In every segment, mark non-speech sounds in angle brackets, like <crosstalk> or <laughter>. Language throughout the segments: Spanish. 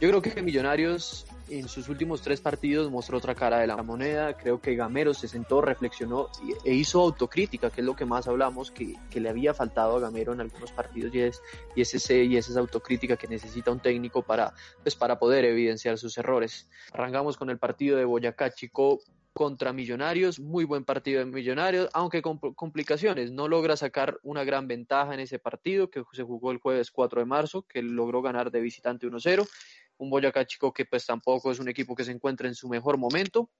Yo creo que Millonarios en sus últimos tres partidos mostró otra cara de la moneda. Creo que Gamero se sentó, reflexionó e hizo autocrítica, que es lo que más hablamos, que, le había faltado a Gamero en algunos partidos y es, y es ese, y es esa autocrítica que necesita un técnico para, pues, para poder evidenciar sus errores. Arrancamos con el partido de Boyacá Chico contra Millonarios, muy buen partido de Millonarios, aunque con complicaciones, no logra sacar una gran ventaja en ese partido que se jugó el jueves 4 de marzo, que logró ganar de visitante 1-0 un Boyacá Chico que pues tampoco es un equipo que se encuentra en su mejor momento,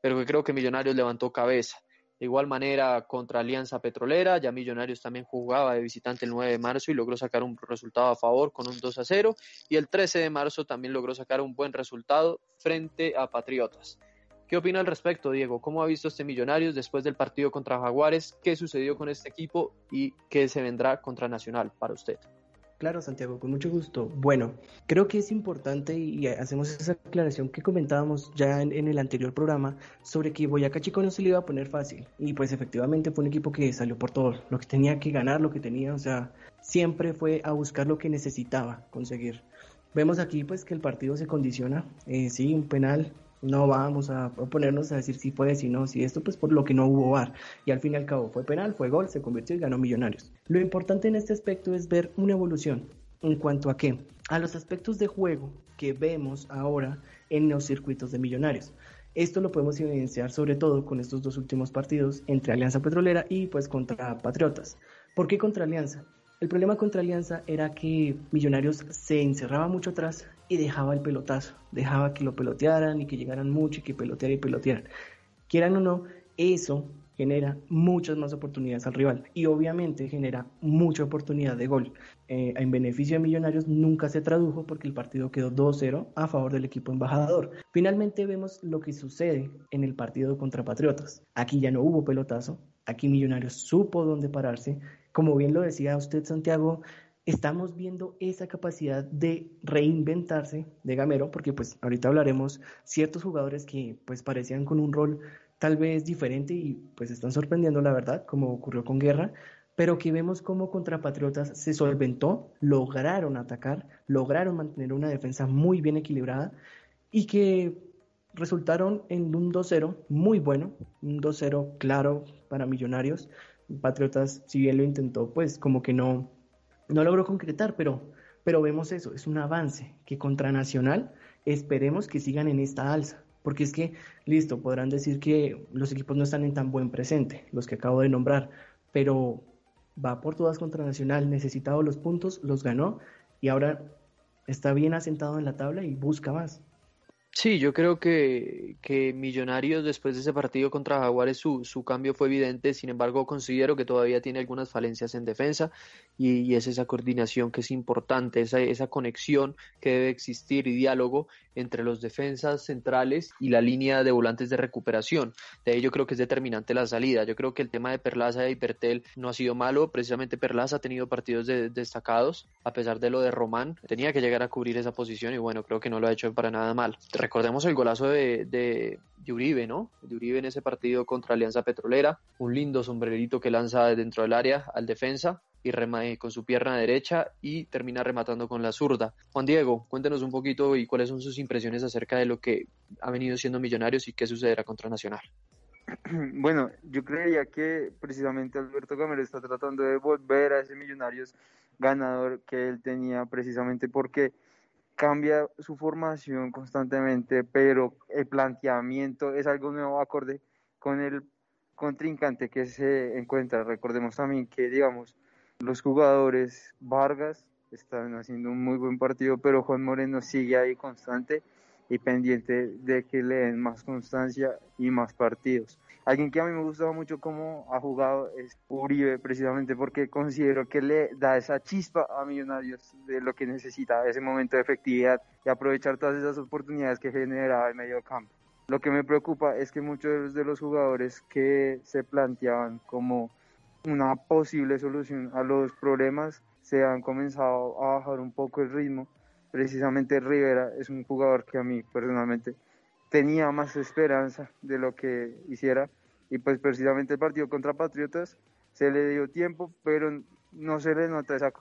pero que creo que Millonarios levantó cabeza. De igual manera contra Alianza Petrolera, ya Millonarios también jugaba de visitante el 9 de marzo y logró sacar un resultado a favor con un 2 a 0 y el 13 de marzo también logró sacar un buen resultado frente a Patriotas. ¿Qué opina al respecto, Diego? ¿Cómo ha visto este Millonarios después del partido contra Jaguares? ¿Qué sucedió con este equipo y qué se vendrá contra Nacional para usted? Claro, Santiago, con mucho gusto. Bueno, creo que es importante y hacemos esa aclaración que comentábamos ya en, el anterior programa sobre que Boyacá Chico no se le iba a poner fácil. Y pues efectivamente fue un equipo que salió por todo, lo que tenía que ganar, lo que tenía, o sea, siempre fue a buscar lo que necesitaba conseguir. Vemos aquí pues que el partido se condiciona, eh, sí, un penal no vamos a ponernos a decir si puede, si no, si esto, pues por lo que no hubo VAR. Y al fin y al cabo fue penal, fue gol, se convirtió y ganó Millonarios. Lo importante en este aspecto es ver una evolución. ¿En cuanto a qué? A los aspectos de juego que vemos ahora en los circuitos de Millonarios. Esto lo podemos evidenciar sobre todo con estos dos últimos partidos entre Alianza Petrolera y pues contra Patriotas. ¿Por qué contra Alianza? El problema contra Alianza era que Millonarios se encerraba mucho atrás y dejaba el pelotazo, dejaba que lo pelotearan y que llegaran mucho y que pelotearan y pelotearan. Quieran o no, eso genera muchas más oportunidades al rival y obviamente genera mucha oportunidad de gol. Eh, en beneficio de Millonarios nunca se tradujo porque el partido quedó 2-0 a favor del equipo embajador. Finalmente vemos lo que sucede en el partido contra Patriotas. Aquí ya no hubo pelotazo, aquí Millonarios supo dónde pararse. Como bien lo decía usted Santiago, estamos viendo esa capacidad de reinventarse de Gamero, porque pues ahorita hablaremos ciertos jugadores que pues parecían con un rol tal vez diferente y pues están sorprendiendo la verdad, como ocurrió con Guerra, pero que vemos cómo contra Patriotas se solventó, lograron atacar, lograron mantener una defensa muy bien equilibrada y que resultaron en un 2-0 muy bueno, un 2-0 claro para Millonarios. Patriotas, si bien lo intentó, pues como que no, no logró concretar, pero, pero vemos eso, es un avance que contra Nacional esperemos que sigan en esta alza. Porque es que, listo, podrán decir que los equipos no están en tan buen presente, los que acabo de nombrar, pero va por todas contra Nacional, necesitado los puntos, los ganó y ahora está bien asentado en la tabla y busca más. Sí, yo creo que, que Millonarios después de ese partido contra Jaguares su, su cambio fue evidente, sin embargo considero que todavía tiene algunas falencias en defensa y, es esa coordinación que es importante, esa, esa conexión que debe existir y diálogo entre los defensas centrales y la línea de volantes de recuperación. De ahí yo creo que es determinante la salida. Yo creo que el tema de Perlaza y Pertel no ha sido malo, precisamente Perlaza ha tenido partidos destacados, a pesar de lo de Román, tenía que llegar a cubrir esa posición y bueno, creo que no lo ha hecho para nada mal recordemos el golazo de, de, Uribe, ¿no? De Uribe en ese partido contra Alianza Petrolera, un lindo sombrerito que lanza dentro del área al defensa y remate con su pierna derecha y termina rematando con la zurda. Juan Diego, cuéntenos un poquito y cuáles son sus impresiones acerca de lo que ha venido siendo Millonarios y qué sucederá contra Nacional. <clears throat> Bueno, yo creía que precisamente Alberto Gamero está tratando de volver a ese Millonarios ganador que él tenía precisamente porque cambia su formación constantemente, pero el planteamiento es algo nuevo acorde con el contrincante que se encuentra. Recordemos también que, digamos, los jugadores Vargas están haciendo un muy buen partido, pero Juan Moreno sigue ahí constante y pendiente de que le den más constancia y más partidos. Alguien que a mí me gustaba mucho cómo ha jugado es Uribe, precisamente porque considero que le da esa chispa a Millonarios de lo que necesita, ese momento de efectividad y aprovechar todas esas oportunidades que genera el medio campo. Lo que me preocupa es que muchos de los jugadores que se planteaban como una posible solución a los problemas se han comenzado a bajar un poco el ritmo. Precisamente Rivera es un jugador que a mí personalmente tenía más esperanza de lo que hiciera y pues precisamente el partido contra Patriotas se le dio tiempo, pero no se le nota esa,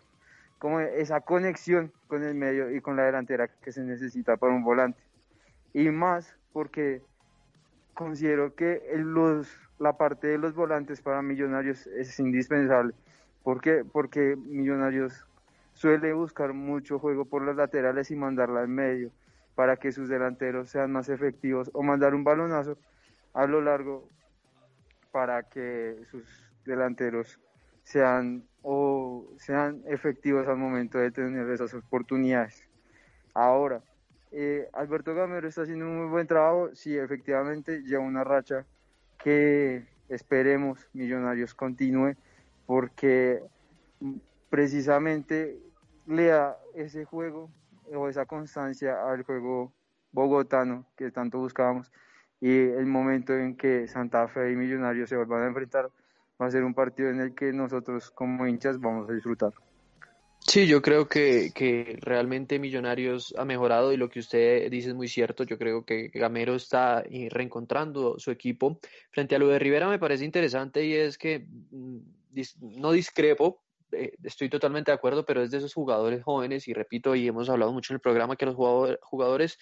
como esa conexión con el medio y con la delantera que se necesita para un volante. Y más porque considero que los, la parte de los volantes para Millonarios es indispensable. ¿Por qué? Porque Millonarios suele buscar mucho juego por los laterales y mandarla al medio para que sus delanteros sean más efectivos o mandar un balonazo a lo largo para que sus delanteros sean o sean efectivos al momento de tener esas oportunidades. Ahora, eh, Alberto Gamero está haciendo un muy buen trabajo, sí, efectivamente lleva una racha que esperemos Millonarios continúe porque precisamente le da ese juego o esa constancia al juego bogotano que tanto buscábamos y el momento en que Santa Fe y Millonarios se vuelvan a enfrentar va a ser un partido en el que nosotros como hinchas vamos a disfrutar. Sí, yo creo que, que realmente Millonarios ha mejorado y lo que usted dice es muy cierto. Yo creo que Gamero está eh, reencontrando su equipo. Frente a lo de Rivera me parece interesante y es que mm, no discrepo, eh, estoy totalmente de acuerdo, pero es de esos jugadores jóvenes y repito, y hemos hablado mucho en el programa que los jugadores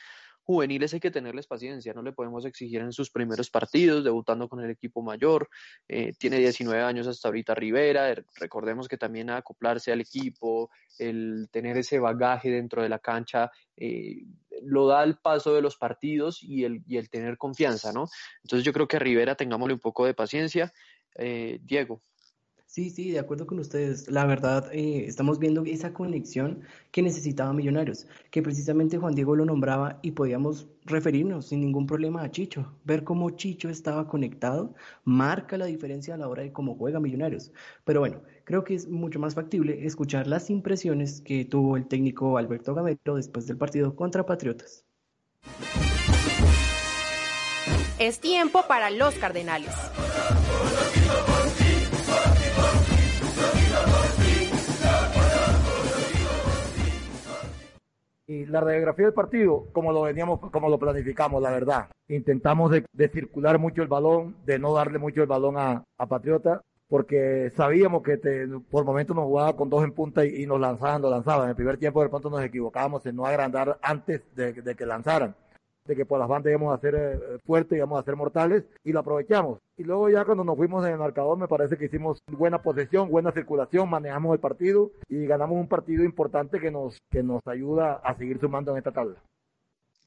juveniles hay que tenerles paciencia, no le podemos exigir en sus primeros partidos, debutando con el equipo mayor, eh, tiene 19 años hasta ahorita Rivera, er, recordemos que también acoplarse al equipo, el tener ese bagaje dentro de la cancha, eh, lo da el paso de los partidos y el, y el tener confianza, ¿no? Entonces yo creo que a Rivera tengámosle un poco de paciencia. Eh, Diego. Sí, sí, de acuerdo con ustedes. La verdad, eh, estamos viendo esa conexión que necesitaba Millonarios, que precisamente Juan Diego lo nombraba y podíamos referirnos sin ningún problema a Chicho. Ver cómo Chicho estaba conectado marca la diferencia a la hora de cómo juega Millonarios. Pero bueno, creo que es mucho más factible escuchar las impresiones que tuvo el técnico Alberto Gamero después del partido contra Patriotas. Es tiempo para los Cardenales. Y la radiografía del partido, como lo veníamos, como lo planificamos, la verdad. Intentamos de, circular mucho el balón, de no darle mucho el balón a, Patriota, porque sabíamos que por momentos nos jugaba con dos en punta y, nos lanzaban, nos lanzaban. En el primer tiempo de pronto nos equivocábamos en no agrandar antes de que lanzaran de que por las bandas íbamos a ser eh, fuertes, íbamos a ser mortales, y lo aprovechamos. Y luego ya cuando nos fuimos en el marcador, me parece que hicimos buena posesión, buena circulación, manejamos el partido y ganamos un partido importante que nos, que nos ayuda a seguir sumando en esta tabla.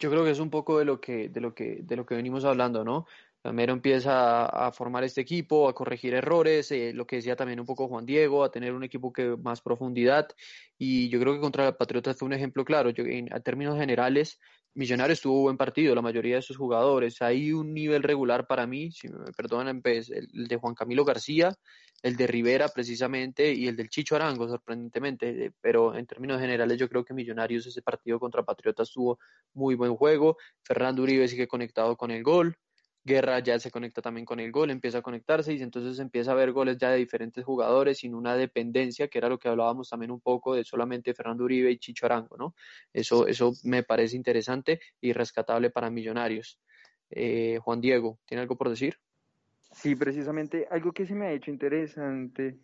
Yo creo que es un poco de lo que, de lo que, de lo que venimos hablando, ¿no? Gamero empieza a, formar este equipo, a corregir errores, eh, lo que decía también un poco Juan Diego, a tener un equipo que más profundidad. Y yo creo que contra el Patriotas fue un ejemplo claro. Yo, en, términos generales, Millonarios tuvo buen partido, la mayoría de sus jugadores. Hay un nivel regular para mí, si me perdonan, pues, el, de Juan Camilo García, el de Rivera precisamente y el del Chicho Arango, sorprendentemente. Eh, pero en términos generales yo creo que Millonarios ese partido contra Patriotas tuvo muy buen juego. Fernando Uribe sigue conectado con el gol. Guerra ya se conecta también con el gol, empieza a conectarse y entonces empieza a ver goles ya de diferentes jugadores sin una dependencia, que era lo que hablábamos también un poco de solamente Fernando Uribe y Chicho Arango, ¿no? Eso, eso me parece interesante y rescatable para Millonarios. Eh, Juan Diego, ¿tiene algo por decir? Sí, precisamente algo que se me ha hecho interesante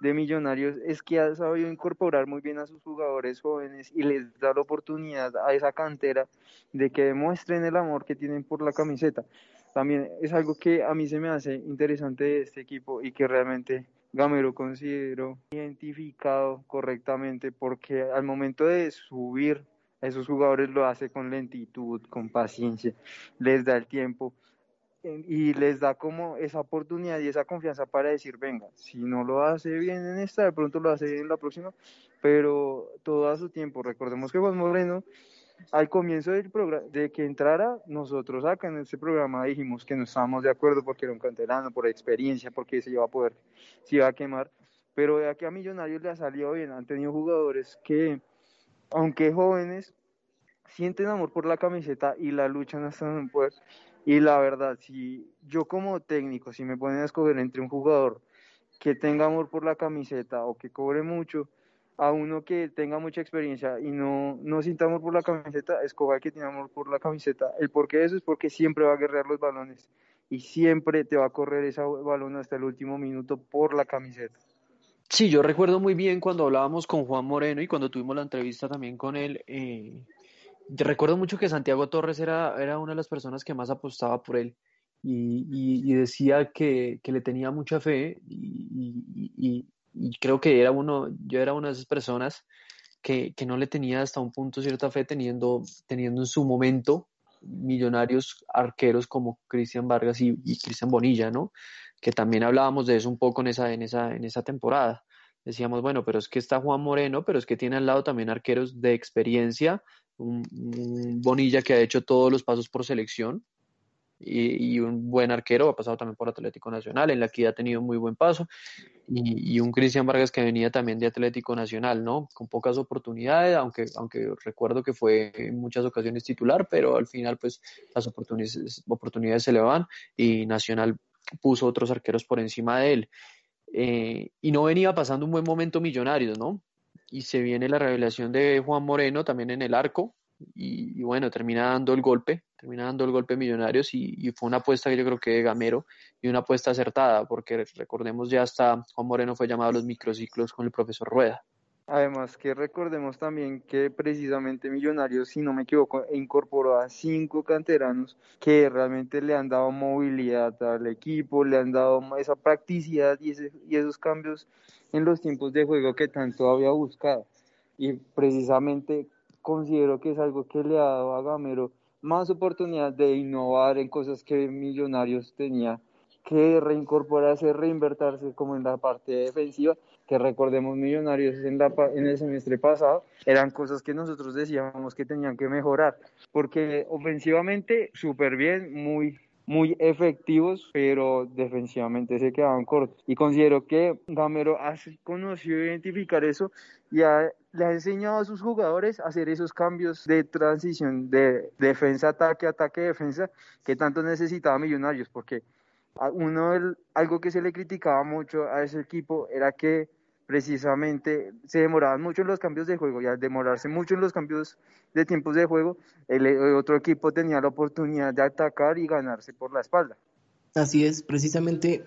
de Millonarios es que ha sabido incorporar muy bien a sus jugadores jóvenes y les da la oportunidad a esa cantera de que demuestren el amor que tienen por la camiseta también es algo que a mí se me hace interesante de este equipo y que realmente Gamero considero identificado correctamente porque al momento de subir a esos jugadores lo hace con lentitud, con paciencia, les da el tiempo y les da como esa oportunidad y esa confianza para decir, venga, si no lo hace bien en esta, de pronto lo hace bien en la próxima, pero todo a su tiempo. Recordemos que Juan Moreno al comienzo del programa, de que entrara, nosotros acá en este programa dijimos que no estábamos de acuerdo porque era un canterano, por experiencia, porque se iba a poder, se iba a quemar. Pero de aquí a Millonarios le ha salido bien. Han tenido jugadores que, aunque jóvenes, sienten amor por la camiseta y la luchan hasta no poder. Y la verdad, si yo como técnico, si me ponen a escoger entre un jugador que tenga amor por la camiseta o que cobre mucho, a uno que tenga mucha experiencia y no, no sienta amor por la camiseta, escoja que tiene amor por la camiseta. El porqué de eso es porque siempre va a guerrear los balones y siempre te va a correr ese balón hasta el último minuto por la camiseta. Sí, yo recuerdo muy bien cuando hablábamos con Juan Moreno y cuando tuvimos la entrevista también con él. Eh, recuerdo mucho que Santiago Torres era, era una de las personas que más apostaba por él y, decía que, le tenía mucha fe y, creo que era uno, yo era una de esas personas que, no le tenía hasta un punto cierta fe teniendo, teniendo en su momento millonarios arqueros como Cristian Vargas y, Cristian Bonilla, ¿no? Que también hablábamos de eso un poco en esa, en esa, en esa temporada. Decíamos, bueno, pero es que está Juan Moreno, pero es que tiene al lado también arqueros de experiencia, un Bonilla que ha hecho todos los pasos por selección, y, un buen arquero, ha pasado también por Atlético Nacional, en la que ha tenido muy buen paso, y, un Cristian Vargas que venía también de Atlético Nacional, ¿no? Con pocas oportunidades, aunque, aunque recuerdo que fue en muchas ocasiones titular, pero al final pues las oportunidades, oportunidades se le van y Nacional puso otros arqueros por encima de él. Eh, y no venía pasando un buen momento Millonarios, ¿no? Y se viene la revelación de Juan Moreno también en el arco, y, bueno, termina dando el golpe, termina dando el golpe Millonarios y, fue una apuesta que yo creo que de Gamero y una apuesta acertada, porque recordemos ya hasta Juan Moreno fue llamado a los microciclos con el profesor Rueda. Además que recordemos también que precisamente Millonarios, si no me equivoco, incorporó a cinco canteranos que realmente le han dado movilidad al equipo, le han dado esa practicidad y, y esos cambios en los tiempos de juego que tanto había buscado. Y precisamente considero que es algo que le ha dado a Gamero más oportunidad de innovar en cosas que Millonarios tenía que reincorporarse, reinvertirse como en la parte defensiva, que recordemos Millonarios en, la, en el semestre pasado, eran cosas que nosotros decíamos que tenían que mejorar, porque ofensivamente súper bien, muy muy efectivos, pero defensivamente se quedaban cortos. Y considero que Gamero ha conocido identificar eso y le ha enseñado a sus jugadores a hacer esos cambios de transición de defensa, ataque, ataque, defensa, que tanto necesitaba Millonarios, porque uno algo que se le criticaba mucho a ese equipo era que precisamente se demoraban mucho en los cambios de juego y al demorarse mucho en los cambios de tiempos de juego, el, otro equipo tenía la oportunidad de atacar y ganarse por la espalda. Así es, precisamente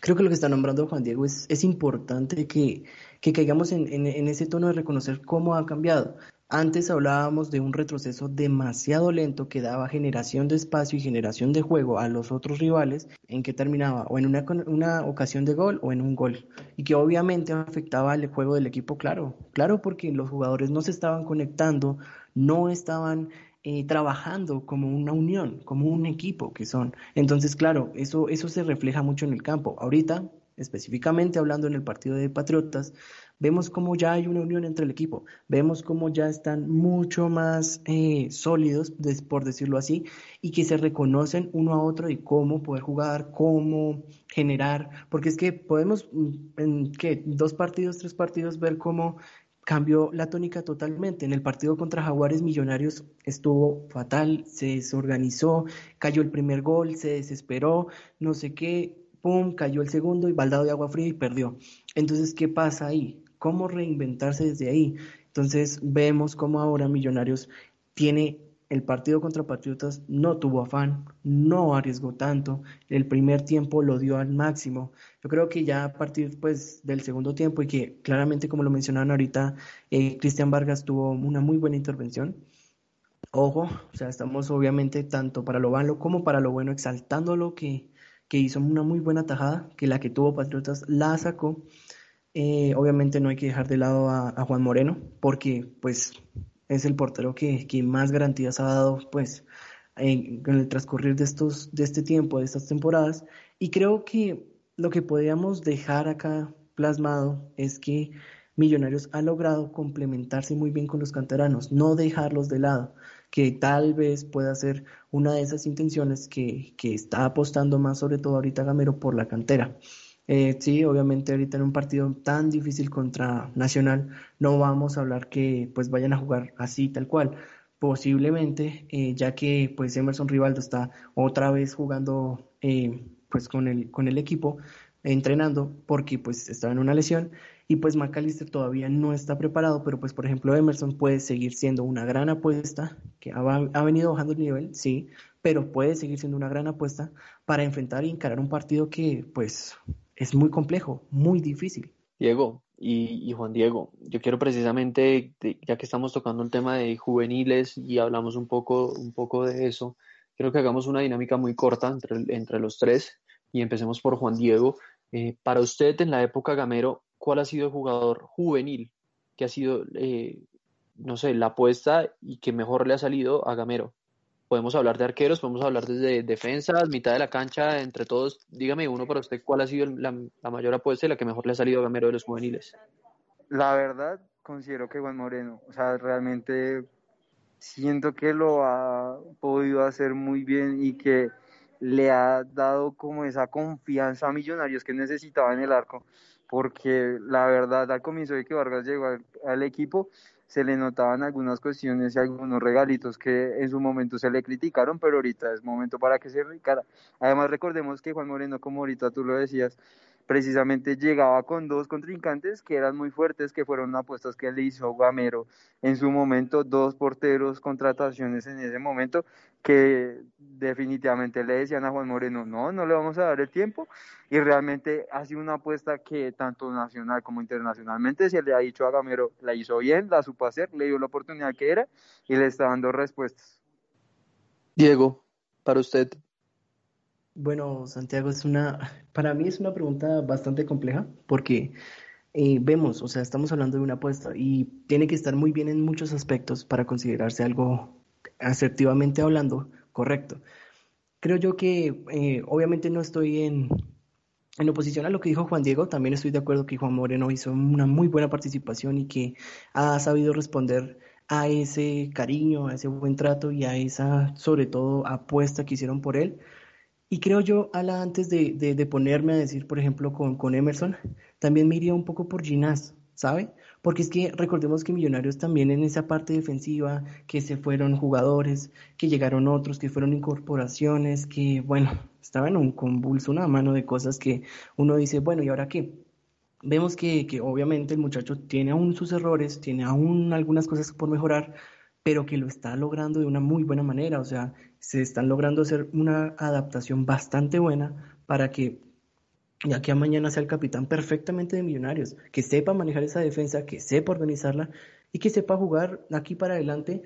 creo que lo que está nombrando Juan Diego es importante que, que caigamos en, ese tono de reconocer cómo ha cambiado. Antes hablábamos de un retroceso demasiado lento que daba generación de espacio y generación de juego a los otros rivales, en que terminaba o en una, ocasión de gol o en un gol, y que obviamente afectaba el juego del equipo, claro, claro porque los jugadores no se estaban conectando, no estaban eh, trabajando como una unión, como un equipo que son. Entonces, claro, eso, eso se refleja mucho en el campo. Ahorita, específicamente hablando en el partido de Patriotas, vemos cómo ya hay una unión entre el equipo, vemos cómo ya están mucho más eh, sólidos, por decirlo así, y que se reconocen uno a otro y cómo poder jugar, cómo generar, porque es que podemos mm, en ¿qué? dos partidos, tres partidos ver cómo cambió la tónica totalmente. En el partido contra Jaguares Millonarios estuvo fatal, se desorganizó, cayó el primer gol, se desesperó, no sé qué, pum, cayó el segundo y baldado de agua fría y perdió. Entonces, ¿qué pasa ahí? cómo reinventarse desde ahí. Entonces vemos cómo ahora Millonarios tiene el partido contra Patriotas, no tuvo afán, no arriesgó tanto, el primer tiempo lo dio al máximo. Yo creo que ya a partir pues, del segundo tiempo y que claramente como lo mencionaban ahorita, eh, Cristian Vargas tuvo una muy buena intervención. Ojo, o sea, estamos obviamente tanto para lo malo como para lo bueno exaltando lo que, que hizo una muy buena tajada, que la que tuvo Patriotas la sacó. Eh, obviamente no hay que dejar de lado a, Juan Moreno, porque pues es el portero que, más garantías ha dado pues en, el transcurrir de estos, de este tiempo, de estas temporadas. Y creo que lo que podríamos dejar acá plasmado es que Millonarios ha logrado complementarse muy bien con los canteranos, no dejarlos de lado, que tal vez pueda ser una de esas intenciones que, que está apostando más sobre todo ahorita Gamero por la cantera. Eh, sí, obviamente ahorita en un partido tan difícil contra Nacional no vamos a hablar que pues vayan a jugar así tal cual. Posiblemente, eh, ya que pues Emerson Rivaldo está otra vez jugando eh, pues con el, con el equipo, entrenando porque pues estaba en una lesión y pues McAllister todavía no está preparado, pero pues por ejemplo Emerson puede seguir siendo una gran apuesta, que ha, ha, venido bajando el nivel, sí, pero puede seguir siendo una gran apuesta para enfrentar y encarar un partido que pues es muy complejo, muy difícil. Diego y, Juan Diego, yo quiero precisamente, ya que estamos tocando el tema de juveniles y hablamos un poco, un poco de eso, quiero que hagamos una dinámica muy corta entre, entre los tres y empecemos por Juan Diego. Eh, para usted, en la época Gamero, ¿cuál ha sido el jugador juvenil que ha sido, eh, no sé, la apuesta y que mejor le ha salido a Gamero? Podemos hablar de arqueros, podemos hablar desde defensas, mitad de la cancha, entre todos. Dígame uno para usted, ¿cuál ha sido la, mayor apuesta y la que mejor le ha salido a Gamero de los juveniles? La verdad, considero que Juan Moreno, o sea, realmente siento que lo ha podido hacer muy bien y que le ha dado como esa confianza a Millonarios que necesitaba en el arco, porque la verdad al comienzo de que Vargas llegó al equipo, se le notaban algunas cuestiones y algunos regalitos que en su momento se le criticaron, pero ahorita es momento para que se ricara. Además, recordemos que Juan Moreno, como ahorita tú lo decías, precisamente llegaba con dos contrincantes que eran muy fuertes, que fueron apuestas que le hizo Gamero en su momento, dos porteros, contrataciones en ese momento, que definitivamente le decían a Juan Moreno, no, no le vamos a dar el tiempo, y realmente ha una apuesta que tanto nacional como internacionalmente se le ha dicho a Gamero, la hizo bien, la supo hacer, le dio la oportunidad que era, y le está dando respuestas. Diego, para usted, bueno, Santiago, es una, <laughs> para mí es una pregunta bastante compleja porque eh, vemos, o sea, estamos hablando de una apuesta y tiene que estar muy bien en muchos aspectos para considerarse algo asertivamente hablando correcto. Creo yo que eh, obviamente no estoy en, en oposición a lo que dijo Juan Diego, también estoy de acuerdo que Juan Moreno hizo una muy buena participación y que ha sabido responder a ese cariño, a ese buen trato y a esa, sobre todo, apuesta que hicieron por él. Y creo yo, Ala, antes de, de, ponerme a decir, por ejemplo, con, con, Emerson, también me iría un poco por Ginás, ¿sabe? Porque es que recordemos que Millonarios también en esa parte defensiva, que se fueron jugadores, que llegaron otros, que fueron incorporaciones, que, bueno, estaba en un convulso, una mano de cosas que uno dice, bueno, ¿y ahora qué? Vemos que, que obviamente el muchacho tiene aún sus errores, tiene aún algunas cosas por mejorar, pero que lo está logrando de una muy buena manera, o sea, se están logrando hacer una adaptación bastante buena para que ya que mañana sea el capitán perfectamente de Millonarios, que sepa manejar esa defensa, que sepa organizarla y que sepa jugar aquí para adelante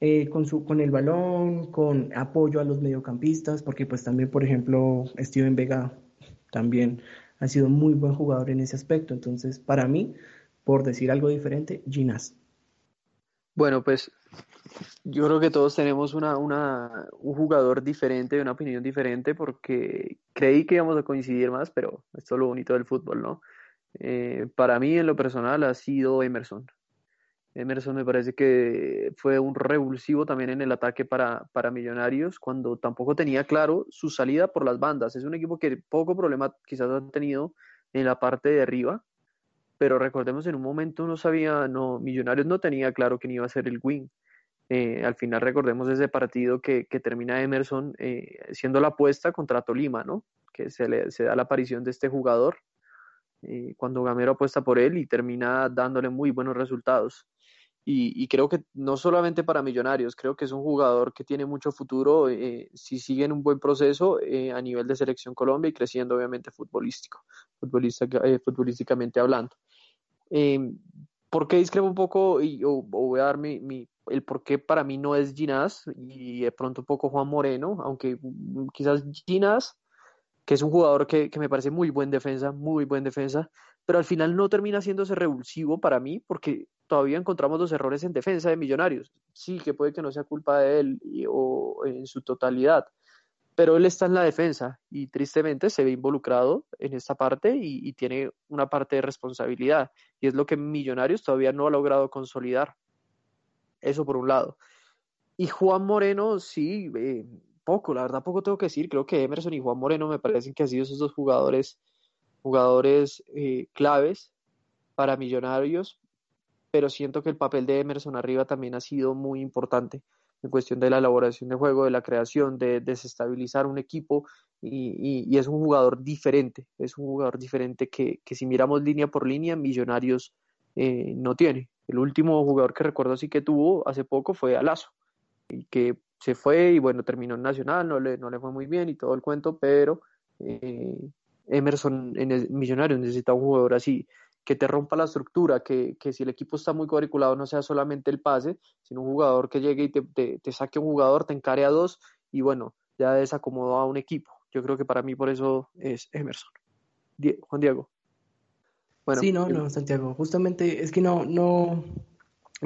eh, con, su, con el balón, con apoyo a los mediocampistas, porque pues también, por ejemplo, Steven Vega también ha sido muy buen jugador en ese aspecto. Entonces, para mí, por decir algo diferente, Ginás. Bueno, pues yo creo que todos tenemos una, una, un jugador diferente, una opinión diferente, porque creí que íbamos a coincidir más, pero esto es lo bonito del fútbol, ¿no? Eh, para mí, en lo personal, ha sido Emerson. Emerson me parece que fue un revulsivo también en el ataque para, para Millonarios, cuando tampoco tenía claro su salida por las bandas. Es un equipo que poco problema quizás ha tenido en la parte de arriba, pero recordemos en un momento no sabía, no, Millonarios no tenía claro quién iba a ser el wing. Eh, al final recordemos ese partido que, que termina Emerson eh, siendo la apuesta contra Tolima, ¿no? Que se, le, se da la aparición de este jugador eh, cuando Gamero apuesta por él y termina dándole muy buenos resultados. Y, y, creo que no solamente para Millonarios, creo que es un jugador que tiene mucho futuro si sigue en un buen proceso a nivel de selección Colombia y creciendo obviamente futbolístico, futbolísticamente hablando. ¿Por qué discrepo un poco y voy a dar mi, el por qué para mí no es Ginás y de pronto un poco Juan Moreno, aunque mm, quizás Ginás, que es un jugador que, que, me parece muy buen defensa, muy buen defensa, pero al final no termina haciéndose revulsivo para mí porque todavía encontramos los errores en defensa de Millonarios. Sí, que puede que no sea culpa de él o en su totalidad, pero él está en la defensa y tristemente se ve involucrado en esta parte y, y tiene una parte de responsabilidad y es lo que Millonarios todavía no ha logrado consolidar. Eso por un lado. Y Juan Moreno, sí, poco, la verdad poco tengo que decir. Creo que Emerson y Juan Moreno me parecen que han sido esos dos jugadores, jugadores eh, claves para Millonarios, pero siento que el papel de Emerson arriba también ha sido muy importante en cuestión de la elaboración de juego, de la creación, de desestabilizar un equipo y, es un jugador diferente, es un jugador diferente que, si miramos línea por línea, Millonarios eh, no tiene. El último jugador que recuerdo así que tuvo hace poco fue Alazo, y que se fue y bueno, terminó en Nacional, no le, no le fue muy bien y todo el cuento, pero eh, Emerson en el Millonarios necesita un jugador así, que te rompa la estructura, que, que, si el equipo está muy cuadriculado no sea solamente el pase, sino un jugador que llegue y te, te, saque un jugador, te encare a dos y bueno, ya desacomodó a un equipo. Yo creo que para mí por eso es Emerson. Juan Diego. Bueno, sí, no, no, Santiago. Justamente es que no, no,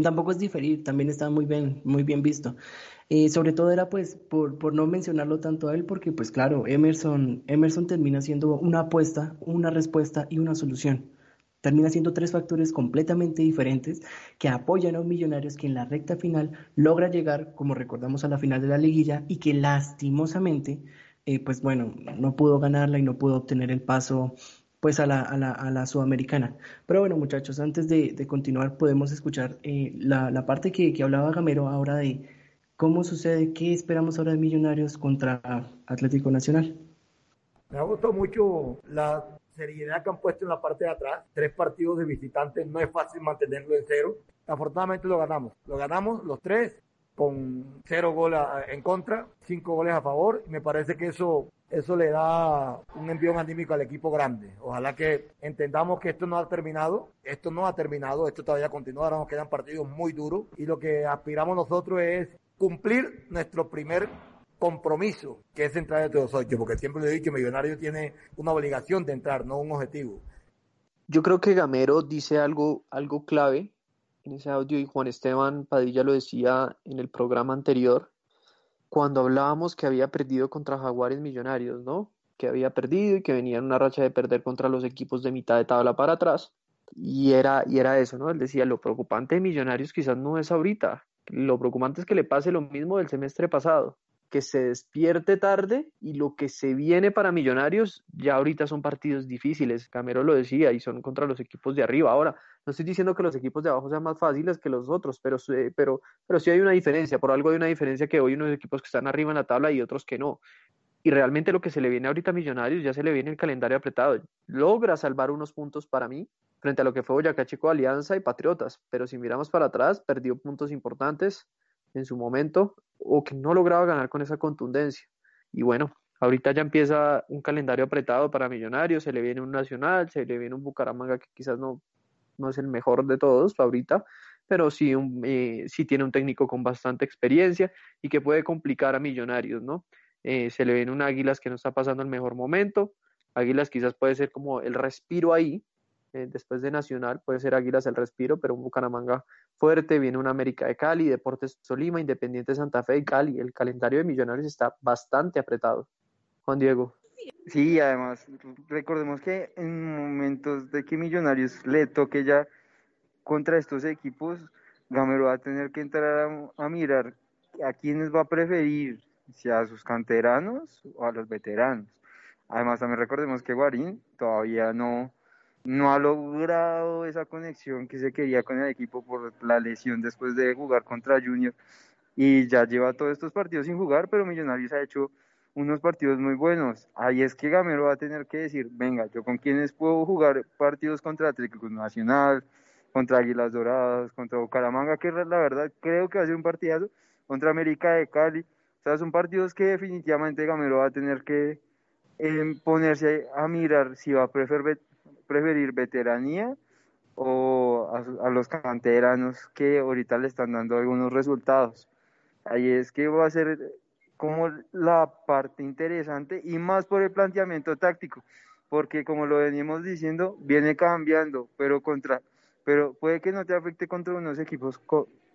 tampoco es diferir, también está muy bien, muy bien visto. Eh, sobre todo era pues por, por no mencionarlo tanto a él, porque pues claro, Emerson, Emerson termina siendo una apuesta, una respuesta y una solución. Termina siendo tres factores completamente diferentes que apoyan a un Millonarios que en la recta final logra llegar, como recordamos, a la final de la liguilla y que lastimosamente, eh, pues bueno, no pudo ganarla y no pudo obtener el paso pues a la, a la, a la sudamericana. Pero bueno, muchachos, antes de, continuar podemos escuchar eh, la, la, parte que, que hablaba Gamero ahora de cómo sucede, qué esperamos ahora de Millonarios contra Atlético Nacional. Me ha gustado mucho la seriedad que han puesto en la parte de atrás. Tres partidos de visitantes, no es fácil mantenerlo en cero. Afortunadamente lo ganamos. Lo ganamos los tres con cero goles en contra, cinco goles a favor. Me parece que eso, eso le da un envío anímico al equipo grande. Ojalá que entendamos que esto no ha terminado, esto no ha terminado, esto todavía continúa, ahora nos quedan partidos muy duros y lo que aspiramos nosotros es cumplir nuestro primer compromiso que es entrar entre los ocho, porque siempre le he dicho, Millonario tiene una obligación de entrar, no un objetivo. Yo creo que Gamero dice algo, algo clave en ese audio y Juan Esteban Padilla lo decía en el programa anterior, cuando hablábamos que había perdido contra Jaguares Millonarios, ¿no? Que había perdido y que venía en una racha de perder contra los equipos de mitad de tabla para atrás. Y era, y era eso, ¿no? Él decía, lo preocupante de Millonarios quizás no es ahorita, lo preocupante es que le pase lo mismo del semestre pasado, que se despierte tarde y lo que se viene para Millonarios ya ahorita son partidos difíciles. Camero lo decía y son contra los equipos de arriba. Ahora, no estoy diciendo que los equipos de abajo sean más fáciles que los otros, pero, pero, pero sí hay una diferencia. Por algo hay una diferencia que hoy unos equipos que están arriba en la tabla y otros que no. Y realmente lo que se le viene ahorita a Millonarios ya se le viene el calendario apretado. Logra salvar unos puntos para mí frente a lo que fue Boyacá Chico, Alianza y Patriotas. Pero si miramos para atrás, perdió puntos importantes en su momento o que no lograba ganar con esa contundencia. Y bueno, ahorita ya empieza un calendario apretado para Millonarios, se le viene un Nacional, se le viene un Bucaramanga que quizás no, no es el mejor de todos ahorita, pero sí, un, eh, sí tiene un técnico con bastante experiencia y que puede complicar a Millonarios, ¿no? Eh, se le viene un Águilas que no está pasando el mejor momento, Águilas quizás puede ser como el respiro ahí, eh, después de Nacional, puede ser Águilas el respiro, pero un Bucaramanga fuerte, viene un América de Cali, Deportes Solima, Independiente Santa Fe y Cali. El calendario de Millonarios está bastante apretado. Juan Diego. Sí, además, recordemos que en momentos de que Millonarios le toque ya contra estos equipos, Gamero va a tener que entrar a, a mirar a quiénes va a preferir, si a sus canteranos o a los veteranos. Además, también recordemos que Guarín todavía no, no ha logrado esa conexión que se quería con el equipo por la lesión después de jugar contra Junior y ya lleva todos estos partidos sin jugar, pero Millonarios ha hecho unos partidos muy buenos. Ahí es que Gamero va a tener que decir, venga, yo con quiénes puedo jugar partidos contra Atlético Nacional, contra Águilas Doradas, contra Bucaramanga, que la verdad creo que va a ser un partidazo, contra América de Cali. O sea, son partidos que definitivamente Gamero va a tener que eh, ponerse a mirar si va a preferir preferir veteranía o a, los canteranos que ahorita le están dando algunos resultados. Ahí es que va a ser como la parte interesante y más por el planteamiento táctico, porque como lo venimos diciendo, viene cambiando, pero contra pero puede que no te afecte contra unos equipos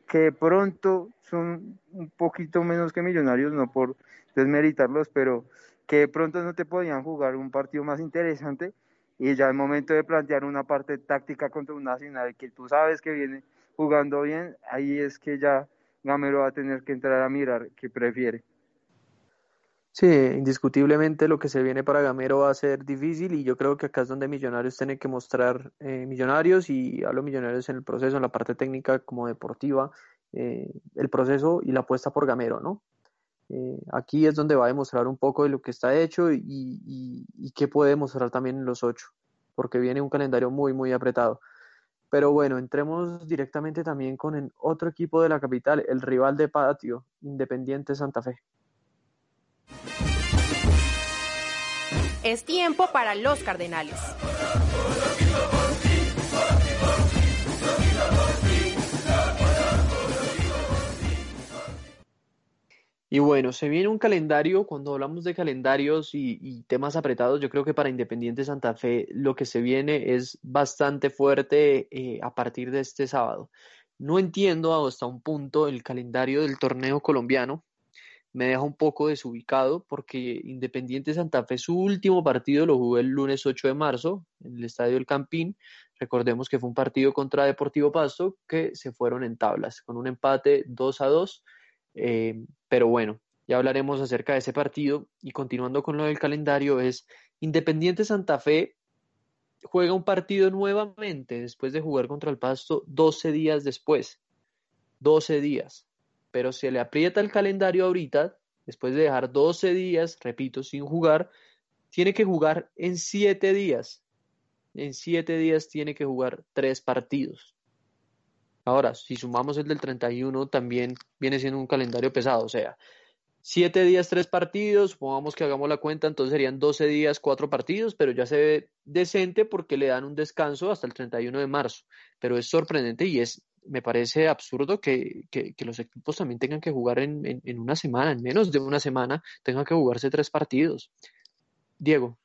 que pronto son un poquito menos que millonarios, no por desmeritarlos, pero que pronto no te podían jugar un partido más interesante y ya el momento de plantear una parte táctica contra un Nacional que tú sabes que viene jugando bien, ahí es que ya Gamero va a tener que entrar a mirar qué prefiere. Sí, indiscutiblemente lo que se viene para Gamero va a ser difícil y yo creo que acá es donde Millonarios tiene que mostrar eh, Millonarios y hablo Millonarios en el proceso, en la parte técnica como deportiva, eh, el proceso y la apuesta por Gamero, ¿no? Eh, aquí es donde va a demostrar un poco de lo que está hecho y, y, y qué puede mostrar también los ocho, porque viene un calendario muy, muy apretado. Pero bueno, entremos directamente también con el otro equipo de la capital, el rival de patio, Independiente Santa Fe. Es tiempo para los Cardenales. Y bueno, se viene un calendario, cuando hablamos de calendarios y, temas apretados, yo creo que para Independiente Santa Fe lo que se viene es bastante fuerte eh, a partir de este sábado. No entiendo hasta un punto el calendario del torneo colombiano, me deja un poco desubicado porque Independiente Santa Fe su último partido lo jugó el lunes 8 de marzo en el Estadio El Campín. Recordemos que fue un partido contra Deportivo Pasto que se fueron en tablas con un empate 2 a 2 eh, pero bueno, ya hablaremos acerca de ese partido y continuando con lo del calendario es Independiente Santa Fe juega un partido nuevamente después de jugar contra el Pasto 12 días después. 12 días. Pero se le aprieta el calendario ahorita, después de dejar 12 días, repito, sin jugar, tiene que jugar en 7 días. En 7 días tiene que jugar 3 partidos. Ahora, si sumamos el del 31, también viene siendo un calendario pesado, o sea, 7 días, 3 partidos, supongamos que hagamos la cuenta, entonces serían 12 días, 4 partidos, pero ya se ve decente porque le dan un descanso hasta el 31 de marzo, pero es sorprendente y es, me parece absurdo que, que, que los equipos también tengan que jugar en, en, en una semana, en menos de una semana, tengan que jugarse 3 partidos. Diego.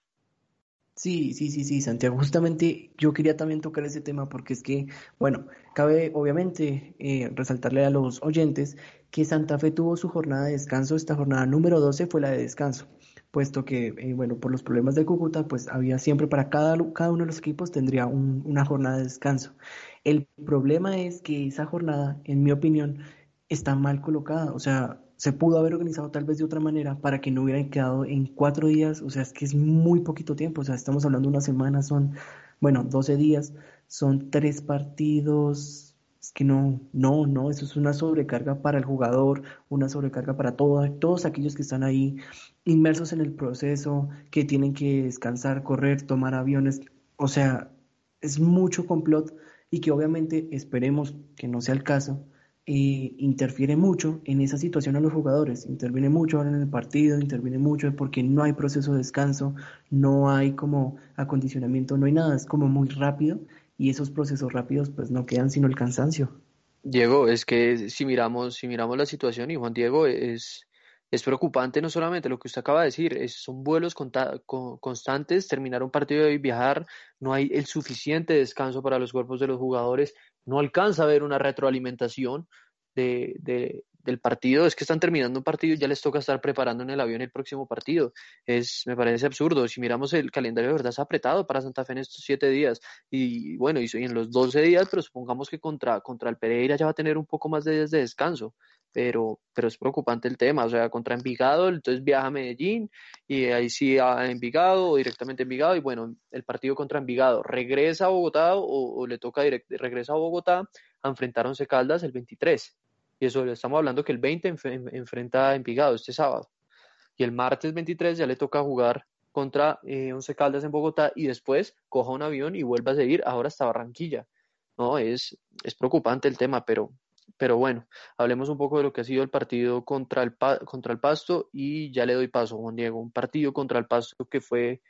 Sí, sí, sí, sí, Santiago. Justamente yo quería también tocar ese tema porque es que, bueno, cabe obviamente eh, resaltarle a los oyentes que Santa Fe tuvo su jornada de descanso. Esta jornada número 12 fue la de descanso, puesto que, eh, bueno, por los problemas de Cúcuta, pues había siempre para cada, cada uno de los equipos tendría un, una jornada de descanso. El problema es que esa jornada, en mi opinión, está mal colocada. O sea, se pudo haber organizado tal vez de otra manera para que no hubieran quedado en cuatro días, o sea, es que es muy poquito tiempo, o sea, estamos hablando de una semana, son, bueno, 12 días, son tres partidos, es que no, no, no, eso es una sobrecarga para el jugador, una sobrecarga para todo, todos aquellos que están ahí inmersos en el proceso, que tienen que descansar, correr, tomar aviones, o sea, es mucho complot y que obviamente esperemos que no sea el caso, eh, interfiere mucho en esa situación a los jugadores, interviene mucho en el partido, interviene mucho porque no hay proceso de descanso, no hay como acondicionamiento, no hay nada, es como muy rápido y esos procesos rápidos pues no quedan sino el cansancio. Diego, es que si miramos, si miramos la situación y Juan Diego es, es preocupante no solamente lo que usted acaba de decir, es, son vuelos constantes, terminar un partido y viajar, no hay el suficiente descanso para los cuerpos de los jugadores, no alcanza a ver una retroalimentación de, de, del partido, es que están terminando un partido y ya les toca estar preparando en el avión el próximo partido. Es, me parece absurdo. Si miramos el calendario de verdad es apretado para Santa Fe en estos siete días. Y bueno, y en los doce días, pero supongamos que contra, contra el Pereira ya va a tener un poco más de días de descanso. Pero, pero es preocupante el tema, o sea, contra Envigado, entonces viaja a Medellín y ahí sí a Envigado directamente a Envigado y bueno, el partido contra Envigado regresa a Bogotá o, le toca direct, regresa a Bogotá a enfrentar a Once Caldas el 23 y eso estamos hablando que el 20 enf enfrenta a Envigado este sábado. Y el martes 23 ya le toca jugar contra eh, Once Caldas en Bogotá y después coja un avión y vuelva a seguir ahora hasta Barranquilla. No, es, es preocupante el tema, pero, pero bueno, hablemos un poco de lo que ha sido el partido contra el, contra el Pasto y ya le doy paso, Juan Diego. Un partido contra el Pasto que fue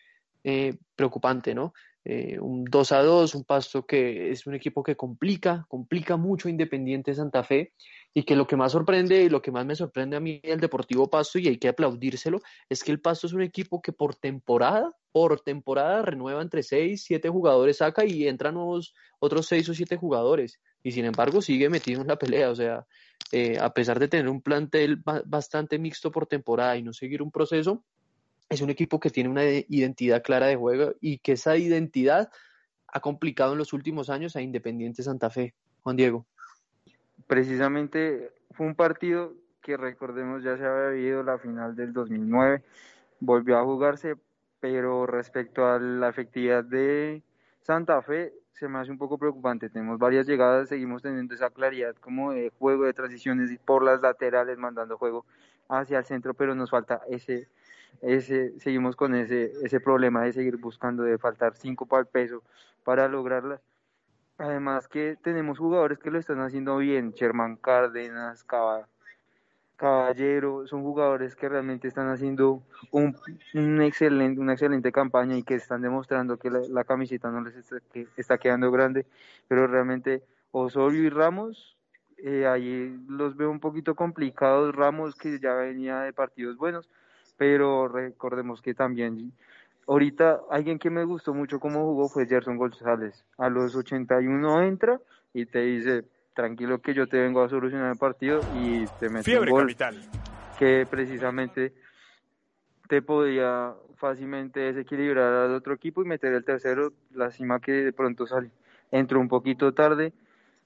eh, preocupante, ¿no? Eh, un 2 a 2, un Pasto que es un equipo que complica, complica mucho Independiente Santa Fe y que lo que más sorprende y lo que más me sorprende a mí el Deportivo Pasto y hay que aplaudírselo es que el Pasto es un equipo que por temporada, por temporada renueva entre 6, 7 jugadores, saca y entran nuevos, otros 6 o 7 jugadores y sin embargo sigue metido en la pelea, o sea, eh, a pesar de tener un plantel bastante mixto por temporada y no seguir un proceso, es un equipo que tiene una identidad clara de juego y que esa identidad ha complicado en los últimos años a Independiente Santa Fe. Juan Diego. Precisamente fue un partido que recordemos ya se había vivido la final del 2009, volvió a jugarse, pero respecto a la efectividad de Santa Fe, se me hace un poco preocupante. Tenemos varias llegadas, seguimos teniendo esa claridad como de juego de transiciones por las laterales, mandando juego hacia el centro, pero nos falta ese, ese, seguimos con ese, ese problema de seguir buscando, de faltar cinco para el peso para lograrla. Además que tenemos jugadores que lo están haciendo bien, Sherman Cárdenas, Caballero, son jugadores que realmente están haciendo un, excelente, una excelente campaña y que están demostrando que la, camiseta no les está, quedando grande, pero realmente Osorio y Ramos, eh, ahí los veo un poquito complicados, Ramos que ya venía de partidos buenos, pero recordemos que también ahorita alguien que me gustó mucho cómo jugó fue Gerson González, a los 81 entra y te dice tranquilo que yo te vengo a solucionar el partido y te mete un gol que precisamente te podía fácilmente desequilibrar al otro equipo y meter el tercero, la cima que de pronto sale. Entró un poquito tarde,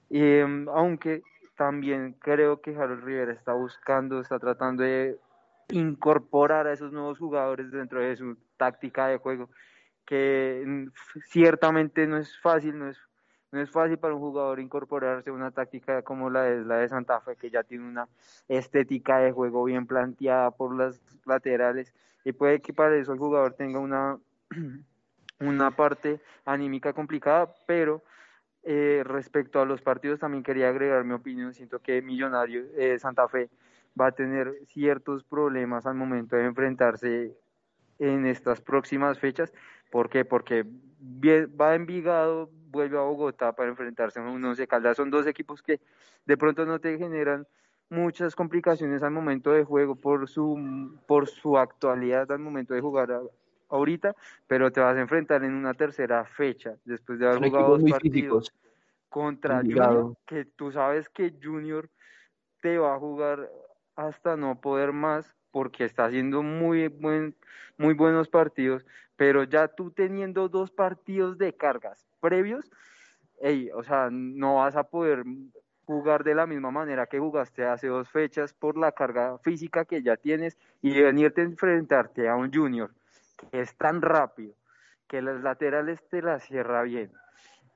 y, em, aunque también creo que Harold Rivera está buscando, está tratando de incorporar a esos nuevos jugadores dentro de su táctica de juego, que mm, ciertamente no es fácil, no es no es fácil para un jugador incorporarse a una táctica como la de, la de Santa Fe, que ya tiene una estética de juego bien planteada por las laterales, y puede que para eso el jugador tenga una, <clears throat> una parte anímica complicada, pero eh, respecto a los partidos también quería agregar mi opinión, siento que Millonario eh, Santa Fe va a tener ciertos problemas al momento de enfrentarse en estas próximas fechas. ¿Por qué? Porque va a Envigado, vuelve a Bogotá para enfrentarse a un Once Caldas. Son dos equipos que de pronto no te generan muchas complicaciones al momento de juego por su, por su actualidad al momento de jugar ahorita, pero te vas a enfrentar en una tercera fecha después de haber jugado dos partidos contra Junior, que tú sabes que Junior te va a jugar hasta no poder más porque está haciendo muy buen, muy buenos partidos, pero ya tú teniendo dos partidos de cargas previos, o sea, no vas a poder jugar de la misma manera que jugaste hace dos fechas por la carga física que ya tienes y venirte a enfrentarte a un junior que es tan rápido que las laterales te la cierra bien.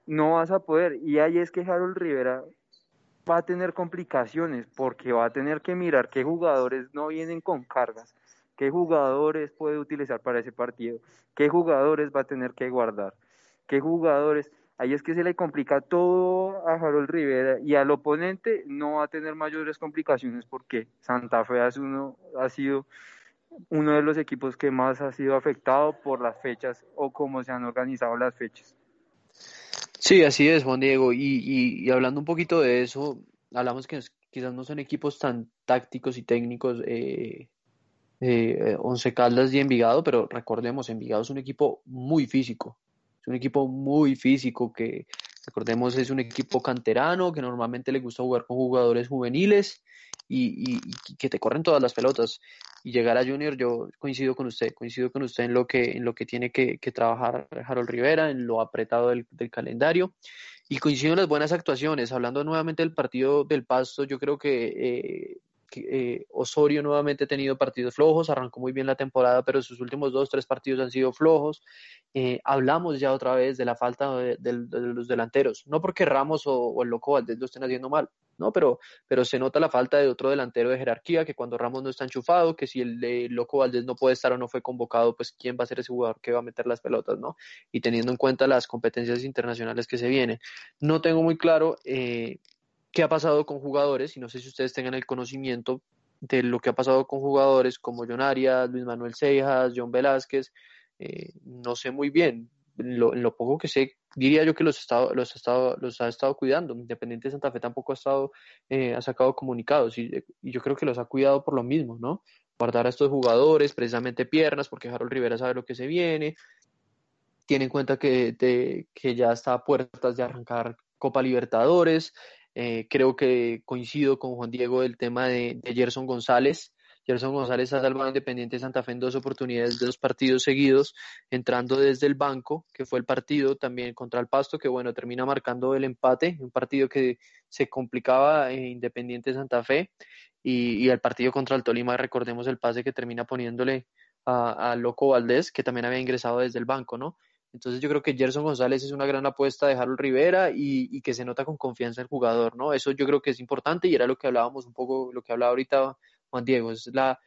No vas a poder. Y ahí es que Harold Rivera va a tener complicaciones porque va a tener que mirar qué jugadores no vienen con cargas, qué jugadores puede utilizar para ese partido, qué jugadores va a tener que guardar qué jugadores. Ahí es que se le complica todo a Harold Rivera y al oponente no va a tener mayores complicaciones porque Santa Fe uno, ha sido uno de los equipos que más ha sido afectado por las fechas o cómo se han organizado las fechas. Sí, así es, Juan Diego. Y, hablando un poquito de eso, hablamos que quizás no son equipos tan tácticos y técnicos, eh, eh, Once Caldas y Envigado, pero recordemos, Envigado es un equipo muy físico, es un equipo muy físico que, recordemos, es un equipo canterano que normalmente le gusta jugar con jugadores juveniles y, que te corren todas las pelotas. Y llegar a Junior, yo coincido con usted, coincido con usted en lo que, en lo que tiene que, trabajar Harold Rivera, en lo apretado del, calendario. Y coincido en las buenas actuaciones. Hablando nuevamente del partido del Pasto, yo creo que eh, eh, Osorio nuevamente ha tenido partidos flojos, arrancó muy bien la temporada, pero sus últimos dos, tres partidos han sido flojos. Eh, hablamos ya otra vez de la falta de, los delanteros, no porque Ramos o, el Loco Valdés lo estén haciendo mal, no, pero, pero se nota la falta de otro delantero de jerarquía, que cuando Ramos no está enchufado, que si el Loco Valdés no puede estar o no fue convocado, pues quién va a ser ese jugador que va a meter las pelotas, ¿no? Y teniendo en cuenta las competencias internacionales que se vienen. No tengo muy claro eh, qué ha pasado con jugadores, y no sé si ustedes tengan el conocimiento de lo que ha pasado con jugadores como John Luis Manuel Cejas, John Velázquez, eh, no sé muy bien. En lo, poco que sé, diría yo que los, estado, los, estado, los ha estado cuidando. Independiente de Santa Fe tampoco ha estado, eh, ha sacado comunicados y, yo creo que los ha cuidado por lo mismo, ¿no? Guardar a estos jugadores, precisamente piernas, porque Harold Rivera sabe lo que se viene. Tiene en cuenta que ya está a puertas de arrancar Copa Libertadores. Eh, creo que coincido con Juan Diego el tema de, Gerson González. Gerson González ha salvado a Independiente Santa Fe en dos oportunidades de dos partidos seguidos, entrando desde el banco, que fue el partido también contra el Pasto, que bueno, termina marcando el empate, un partido que se complicaba en Independiente Santa Fe, y, el partido contra el Tolima, recordemos el pase que termina poniéndole a, a Loco Valdés, que también había ingresado desde el banco, ¿no? Entonces yo creo que Gerson González es una gran apuesta de Harold Rivera y, que se nota con confianza el jugador, ¿no? Eso yo creo que es importante y era lo que hablábamos un poco, lo que hablaba ahorita Juan Diego, es la,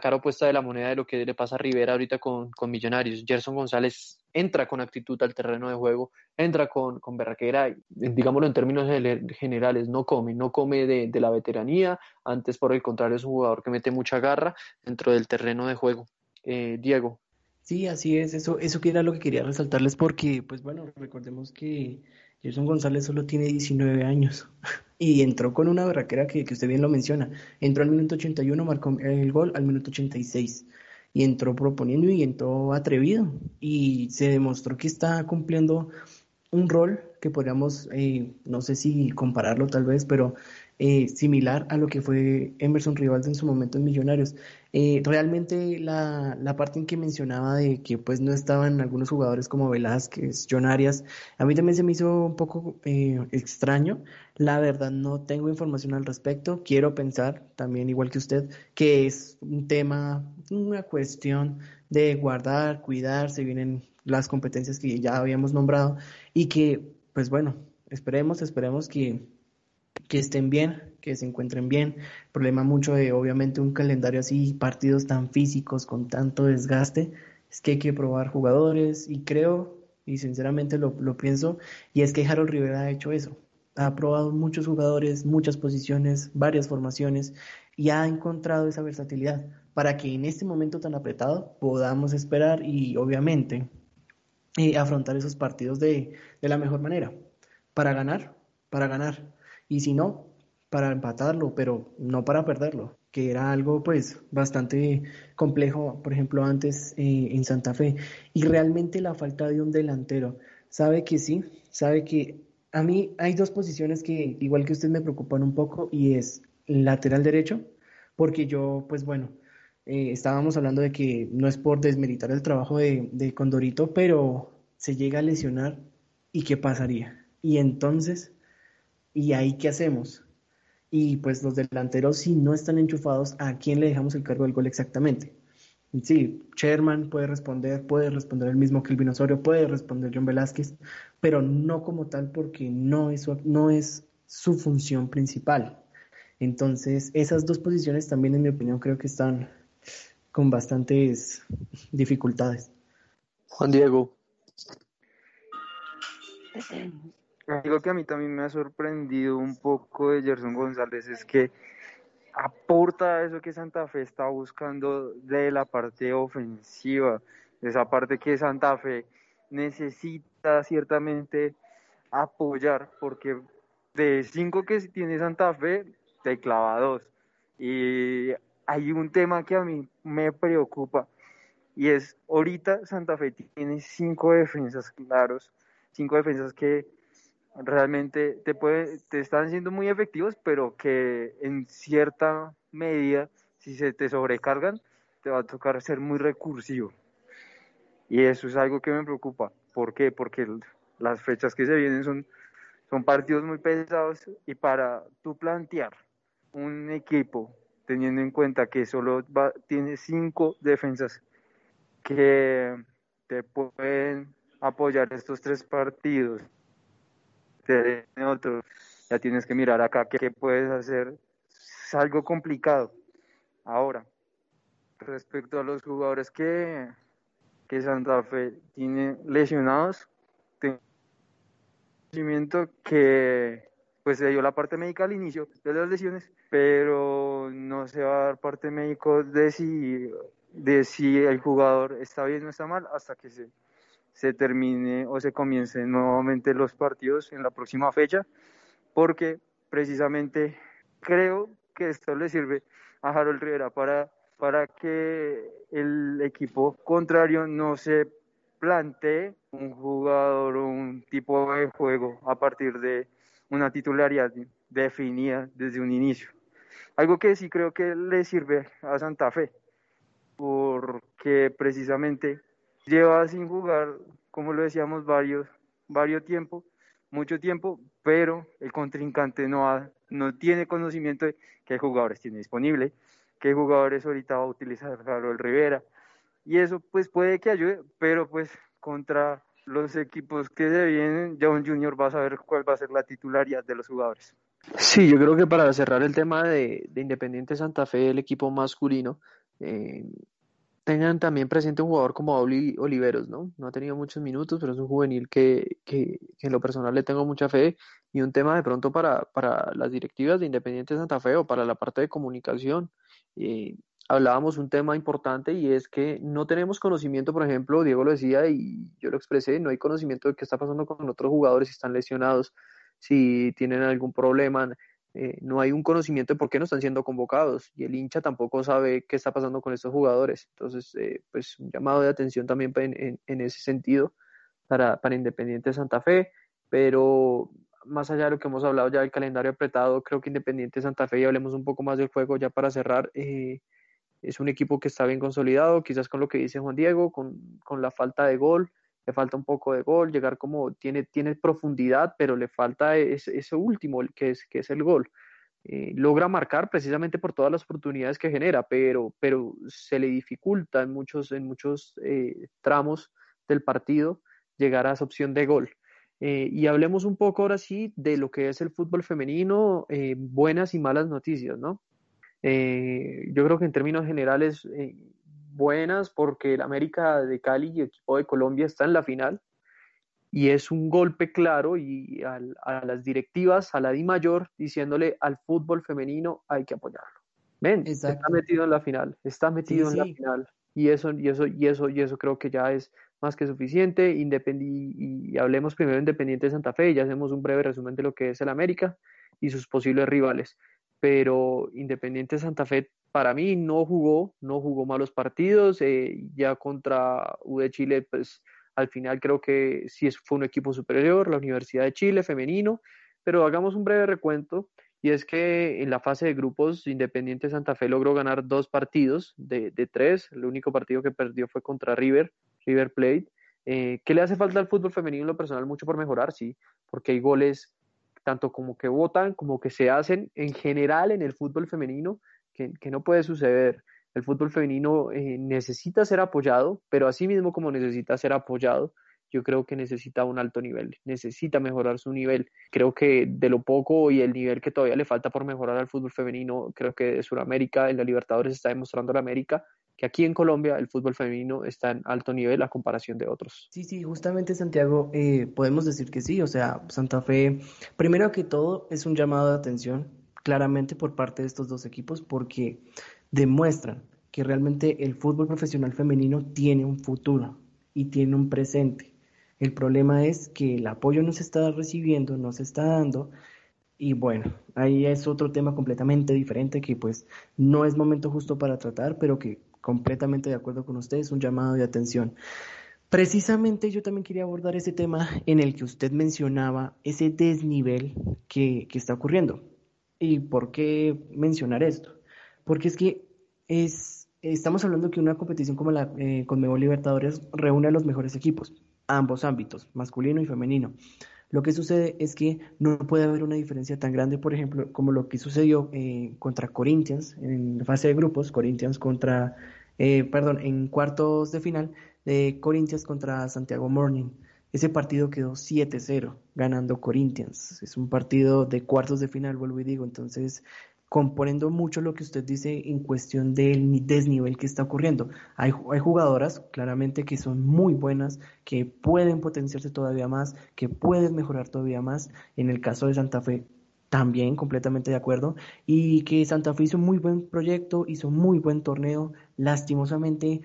cara opuesta de la moneda de lo que le pasa a Rivera ahorita con, Millonarios. Gerson González entra con actitud al terreno de juego, entra con, con berraquera, digámoslo en términos generales, no come, no come de, de la veteranía, antes por el contrario es un jugador que mete mucha garra dentro del terreno de juego. Eh, Diego. Sí, así es, eso, eso que era lo que quería resaltarles porque, pues bueno, recordemos que Gerson González solo tiene 19 años <laughs> y entró con una berraquera que, que usted bien lo menciona. Entró al minuto 81, marcó el gol al minuto 86 y entró proponiendo y entró atrevido y se demostró que está cumpliendo un rol que podríamos, eh, no sé si compararlo tal vez, pero eh, similar a lo que fue Emerson Rivaldo en su momento en Millonarios. Eh, realmente la, la, parte en que mencionaba de que pues no estaban algunos jugadores como Velázquez, John Arias, a mí también se me hizo un poco eh, extraño. La verdad no tengo información al respecto. Quiero pensar también, igual que usted, que es un tema, una cuestión de guardar, cuidar, se vienen las competencias que ya habíamos nombrado y que pues bueno, esperemos, esperemos que que estén bien, que se encuentren bien. problema mucho de, obviamente, un calendario así, partidos tan físicos, con tanto desgaste, es que hay que probar jugadores y creo, y sinceramente lo, lo pienso, y es que Harold Rivera ha hecho eso. Ha probado muchos jugadores, muchas posiciones, varias formaciones y ha encontrado esa versatilidad para que en este momento tan apretado podamos esperar y obviamente eh, afrontar esos partidos de, de la mejor manera. Para ganar, para ganar y si no, para empatarlo, pero no para perderlo, que era algo pues bastante complejo, por ejemplo, antes eh, en Santa Fe. Y realmente la falta de un delantero, sabe que sí, sabe que a mí hay dos posiciones que igual que usted me preocupan un poco y es lateral derecho, porque yo pues bueno, eh, estábamos hablando de que no es por desmeritar el trabajo de, de Condorito, pero se llega a lesionar y qué pasaría. Y entonces ¿Y ahí qué hacemos? Y pues los delanteros, si no están enchufados, ¿a quién le dejamos el cargo del gol exactamente? Sí, Sherman puede responder, puede responder el mismo Kelvin Osorio, puede responder John Velázquez, pero no como tal porque no es, no es su función principal. Entonces, esas dos posiciones también, en mi opinión, creo que están con bastantes dificultades. Juan Diego. Algo que a mí también me ha sorprendido un poco de Gerson González es que aporta eso que Santa Fe está buscando de la parte ofensiva, esa parte que Santa Fe necesita ciertamente apoyar, porque de cinco que tiene Santa Fe, te clava dos. Y hay un tema que a mí me preocupa, y es, ahorita Santa Fe tiene cinco defensas claros, cinco defensas que realmente te, puede, te están siendo muy efectivos, pero que en cierta medida, si se te sobrecargan, te va a tocar ser muy recursivo. Y eso es algo que me preocupa. ¿Por qué? Porque las fechas que se vienen son, son partidos muy pesados y para tú plantear un equipo teniendo en cuenta que solo va, tiene cinco defensas que te pueden apoyar estos tres partidos te otro, ya tienes que mirar acá qué, puedes hacer. Es algo complicado. Ahora, respecto a los jugadores que, que Santa Fe tiene lesionados, tengo conocimiento que pues se dio la parte médica al inicio de las lesiones, pero no se va a dar parte médico de si, de si el jugador está bien o está mal hasta que se se termine o se comiencen nuevamente los partidos en la próxima fecha, porque precisamente creo que esto le sirve a Harold Rivera para, para que el equipo contrario no se plantee un jugador o un tipo de juego a partir de una titularidad definida desde un inicio. Algo que sí creo que le sirve a Santa Fe, porque precisamente lleva sin jugar, como lo decíamos, varios, varios tiempo, mucho tiempo, pero el contrincante no, no tiene conocimiento de qué jugadores tiene disponible, qué jugadores ahorita va a utilizar el Rivera, y eso pues puede que ayude, pero pues contra los equipos que se vienen, John Junior va a saber cuál va a ser la titularidad de los jugadores. Sí, yo creo que para cerrar el tema de, Independiente Santa Fe, el equipo masculino, eh, tengan también presente un jugador como Oliveros, ¿no? No ha tenido muchos minutos, pero es un juvenil que, que, en lo personal le tengo mucha fe y un tema de pronto para, para las directivas de Independiente Santa Fe o para la parte de comunicación. Eh, hablábamos un tema importante y es que no tenemos conocimiento, por ejemplo, Diego lo decía y yo lo expresé, no hay conocimiento de qué está pasando con otros jugadores si están lesionados, si tienen algún problema, eh, no hay un conocimiento de por qué no están siendo convocados y el hincha tampoco sabe qué está pasando con estos jugadores. Entonces, eh, pues un llamado de atención también en, en, ese sentido para, para Independiente Santa Fe, pero más allá de lo que hemos hablado ya del calendario apretado, creo que Independiente Santa Fe, y hablemos un poco más del juego ya para cerrar, eh, es un equipo que está bien consolidado, quizás con lo que dice Juan Diego, con, la falta de gol, le falta un poco de gol, llegar como tiene, tiene profundidad, pero le falta ese, ese último, que es, que es el gol. Eh, logra marcar precisamente por todas las oportunidades que genera, pero, pero se le dificulta en muchos, en muchos eh, tramos del partido llegar a esa opción de gol. Eh, y hablemos un poco ahora sí de lo que es el fútbol femenino, buenas y malas noticias, ¿no? Yo creo que en términos generales buenas porque el América de Cali y el equipo de Colombia está en la final y es un golpe claro y a las directivas, a la Di Mayor, diciéndole al fútbol femenino hay que apoyarlo. Ven, está metido en la final, está metido en la final y eso y eso y eso y eso creo que ya es más que suficiente. Independi y hablemos primero de Independiente de Santa Fe y ya hacemos un breve resumen de lo que es el América y sus posibles rivales pero Independiente Santa Fe para mí no jugó, no jugó malos partidos, eh, ya contra U de Chile, pues al final creo que sí fue un equipo superior, la Universidad de Chile femenino, pero hagamos un breve recuento y es que en la fase de grupos Independiente Santa Fe logró ganar dos partidos de, tres, el único partido que perdió fue contra River, River Plate. Eh, ¿Qué le hace falta al fútbol femenino en lo personal? Mucho por mejorar, sí, porque hay goles tanto como que votan como que se hacen en general en el fútbol femenino, que, no puede suceder. El fútbol femenino eh, necesita ser apoyado, pero así mismo como necesita ser apoyado, yo creo que necesita un alto nivel, necesita mejorar su nivel. Creo que de lo poco y el nivel que todavía le falta por mejorar al fútbol femenino, creo que de Sudamérica, en la Libertadores está demostrando la América que aquí en Colombia el fútbol femenino está en alto nivel a comparación de otros. Sí, sí, justamente Santiago, eh, podemos decir que sí, o sea, Santa Fe, primero que todo, es un llamado de atención claramente por parte de estos dos equipos porque demuestran que realmente el fútbol profesional femenino tiene un futuro y tiene un presente. El problema es que el apoyo no se está recibiendo, no se está dando y bueno, ahí es otro tema completamente diferente que pues no es momento justo para tratar, pero que completamente de acuerdo con ustedes, un llamado de atención. Precisamente yo también quería abordar ese tema en el que usted mencionaba ese desnivel que, está ocurriendo. ¿Y por qué mencionar esto? Porque es que es, estamos hablando que una competición como la eh, Conmebol Libertadores reúne a los mejores equipos, ambos ámbitos, masculino y femenino. Lo que sucede es que no puede haber una diferencia tan grande, por ejemplo, como lo que sucedió eh, contra Corinthians en fase de grupos, Corinthians contra, eh, perdón, en cuartos de final de Corinthians contra Santiago Morning. Ese partido quedó 7-0 ganando Corinthians. Es un partido de cuartos de final, vuelvo y digo. Entonces, componiendo mucho lo que usted dice en cuestión del desnivel que está ocurriendo. Hay, hay, jugadoras, claramente, que son muy buenas, que pueden potenciarse todavía más, que pueden mejorar todavía más. En el caso de Santa Fe, también completamente de acuerdo. Y que Santa Fe hizo muy buen proyecto, hizo muy buen torneo. Lastimosamente,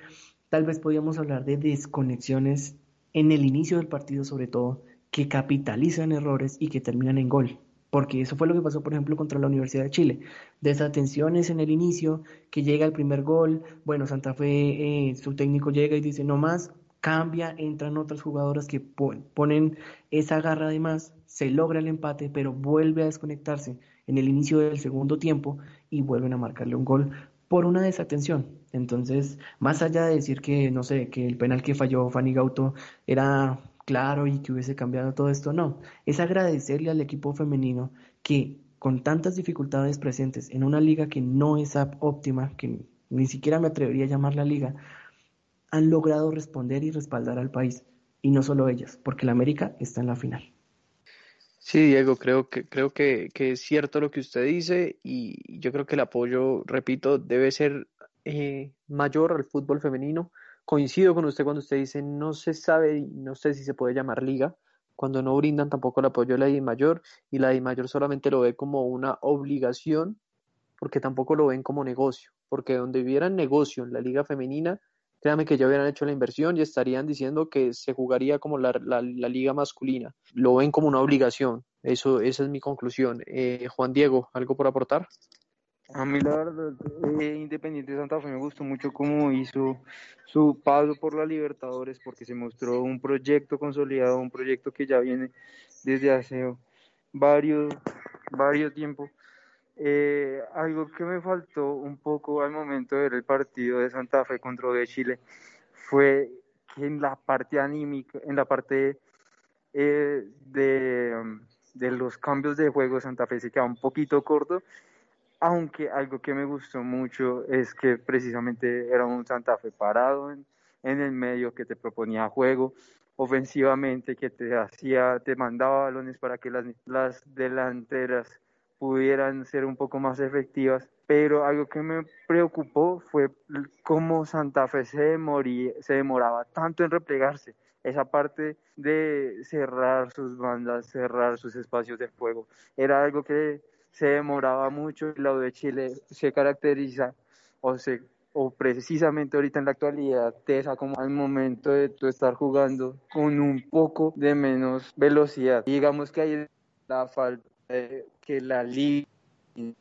tal vez podríamos hablar de desconexiones en el inicio del partido, sobre todo, que capitalizan errores y que terminan en gol porque eso fue lo que pasó, por ejemplo, contra la Universidad de Chile. Desatenciones en el inicio, que llega el primer gol, bueno, Santa Fe, eh, su técnico llega y dice, no más, cambia, entran otras jugadoras que ponen esa garra de más, se logra el empate, pero vuelve a desconectarse en el inicio del segundo tiempo y vuelven a marcarle un gol por una desatención. Entonces, más allá de decir que, no sé, que el penal que falló Fanny Gauto era claro y que hubiese cambiado todo esto, no, es agradecerle al equipo femenino que con tantas dificultades presentes en una liga que no es óptima, que ni siquiera me atrevería a llamar la liga, han logrado responder y respaldar al país. Y no solo ellas, porque la América está en la final. Sí, Diego, creo que, creo que, es cierto lo que usted dice y yo creo que el apoyo, repito, debe ser eh, mayor al fútbol femenino. Coincido con usted cuando usted dice no se sabe, no sé si se puede llamar liga, cuando no brindan tampoco el apoyo de la I mayor y la I mayor solamente lo ve como una obligación porque tampoco lo ven como negocio, porque donde hubieran negocio en la liga femenina, créanme que ya hubieran hecho la inversión y estarían diciendo que se jugaría como la, la, liga masculina. Lo ven como una obligación. Eso, esa es mi conclusión. Eh, Juan Diego, ¿algo por aportar? A mí la verdad, eh, Independiente de Santa Fe me gustó mucho cómo hizo su paso por la Libertadores, porque se mostró un proyecto consolidado, un proyecto que ya viene desde hace varios, varios tiempos. Eh, algo que me faltó un poco al momento de ver el partido de Santa Fe contra Chile fue que en la parte anímica, en la parte eh, de, de los cambios de juego, Santa Fe se queda un poquito corto aunque algo que me gustó mucho es que precisamente era un Santa Fe parado en, el medio que te proponía juego ofensivamente, que te hacía, te mandaba balones para que las, las delanteras pudieran ser un poco más efectivas, pero algo que me preocupó fue cómo Santa Fe se, se demoraba tanto en replegarse, esa parte de cerrar sus bandas, cerrar sus espacios de juego, era algo que se demoraba mucho y la U de Chile se caracteriza o se o precisamente ahorita en la actualidad te como al momento de tú estar jugando con un poco de menos velocidad. Digamos que hay la falta de que la liga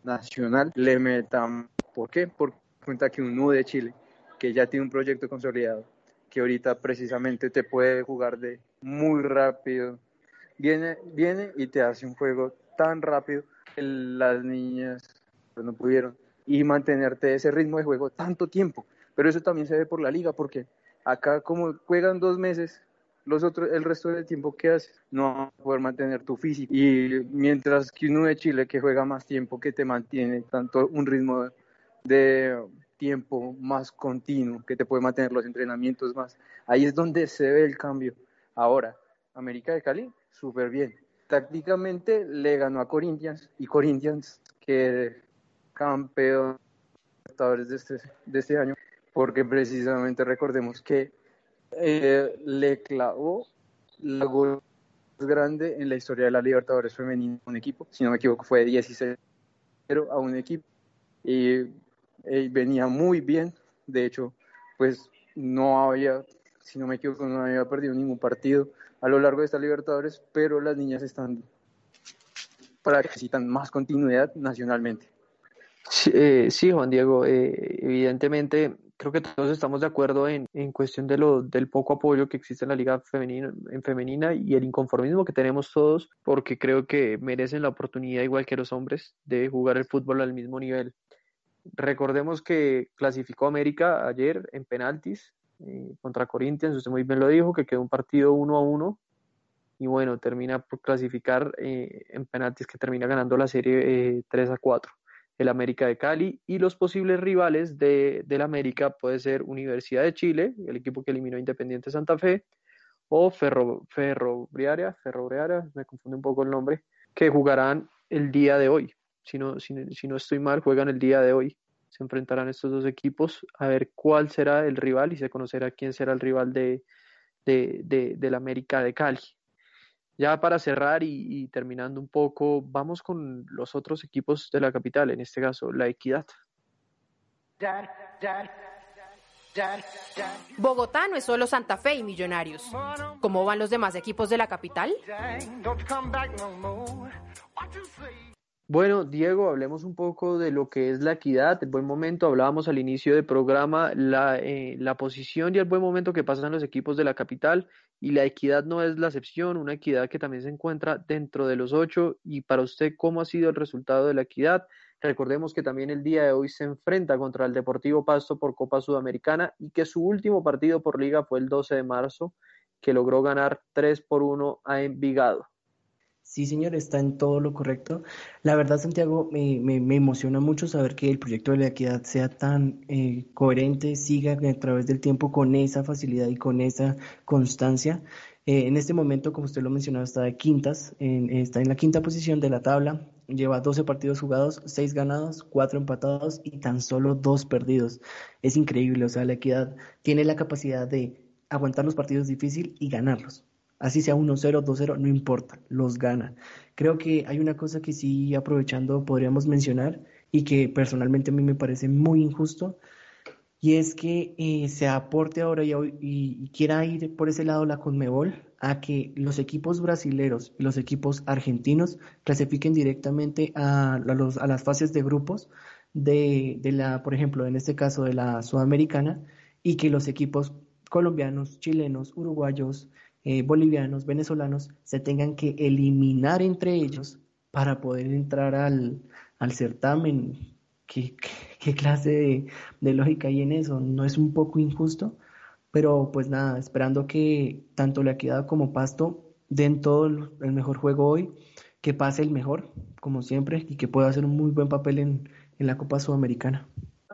nacional le meta. ¿Por qué? Por cuenta que un U de Chile, que ya tiene un proyecto consolidado, que ahorita precisamente te puede jugar de muy rápido, viene, viene y te hace un juego tan rápido las niñas no pudieron y mantenerte ese ritmo de juego tanto tiempo. Pero eso también se ve por la liga, porque acá como juegan dos meses, los otros, el resto del tiempo que haces, no vas a poder mantener tu físico. Y mientras que uno de Chile que juega más tiempo, que te mantiene tanto un ritmo de tiempo más continuo, que te puede mantener los entrenamientos más, ahí es donde se ve el cambio. Ahora, América de Cali, súper bien tácticamente le ganó a Corinthians y Corinthians que campeón de este, de este año porque precisamente recordemos que eh, le clavó la gol más grande en la historia de la Libertadores femenina un equipo, si no me equivoco fue 16 a un equipo. Y, y venía muy bien, de hecho pues no había, si no me equivoco, no había perdido ningún partido a lo largo de esta Libertadores, pero las niñas están para que necesitan más continuidad nacionalmente. Sí, eh, Juan Diego, eh, evidentemente creo que todos estamos de acuerdo en, en cuestión de lo, del poco apoyo que existe en la liga femenina, en femenina y el inconformismo que tenemos todos, porque creo que merecen la oportunidad, igual que los hombres, de jugar el fútbol al mismo nivel. Recordemos que clasificó América ayer en penaltis, eh, contra Corinthians, usted muy bien lo dijo, que quedó un partido uno a uno y bueno, termina por clasificar eh, en penaltis que termina ganando la serie 3 eh, a 4 el América de Cali y los posibles rivales de, del América puede ser Universidad de Chile, el equipo que eliminó Independiente Santa Fe, o Ferro, Ferroviaria, Ferroviaria, me confunde un poco el nombre, que jugarán el día de hoy. Si no, si, si no estoy mal, juegan el día de hoy se enfrentarán estos dos equipos a ver cuál será el rival y se conocerá quién será el rival de, de, del América de Cali. Ya para cerrar y, terminando un poco, vamos con los otros equipos de la capital, en este caso la Equidad. Bogotá no es solo Santa Fe y Millonarios. ¿Cómo van los demás equipos de la capital? Bueno, Diego, hablemos un poco de lo que es la equidad, el buen momento. Hablábamos al inicio del programa la, eh, la posición y el buen momento que pasan los equipos de la capital y la equidad no es la excepción, una equidad que también se encuentra dentro de los ocho. Y para usted, ¿cómo ha sido el resultado de la equidad? Recordemos que también el día de hoy se enfrenta contra el Deportivo Pasto por Copa Sudamericana y que su último partido por liga fue el 12 de marzo, que logró ganar 3 por 1 a Envigado. Sí, señor, está en todo lo correcto. La verdad, Santiago, me, me, emociona mucho saber que el proyecto de la equidad sea tan eh, coherente, siga a través del tiempo con esa facilidad y con esa constancia. Eh, en este momento, como usted lo mencionaba, está de quintas, está en la quinta posición de la tabla, lleva 12 partidos jugados, 6 ganados, 4 empatados y tan solo 2 perdidos. Es increíble, o sea, la equidad tiene la capacidad de aguantar los partidos difíciles y ganarlos así sea 1-0, 2-0, no importa, los gana. Creo que hay una cosa que sí, aprovechando, podríamos mencionar y que personalmente a mí me parece muy injusto, y es que eh, se aporte ahora y, quiera ir por ese lado la Conmebol a que los equipos brasileros y los equipos argentinos clasifiquen directamente a, los, a las fases de grupos de, de la, por ejemplo, en este caso de la Sudamericana, y que los equipos colombianos, chilenos, uruguayos, eh, bolivianos, venezolanos, se tengan que eliminar entre ellos para poder entrar al, al certamen. ¿Qué, clase de, lógica hay en eso? ¿No es un poco injusto? Pero pues nada, esperando que tanto la equidad como Pasto den todo el mejor juego hoy, que pase el mejor, como siempre, y que pueda hacer un muy buen papel en, en la Copa Sudamericana.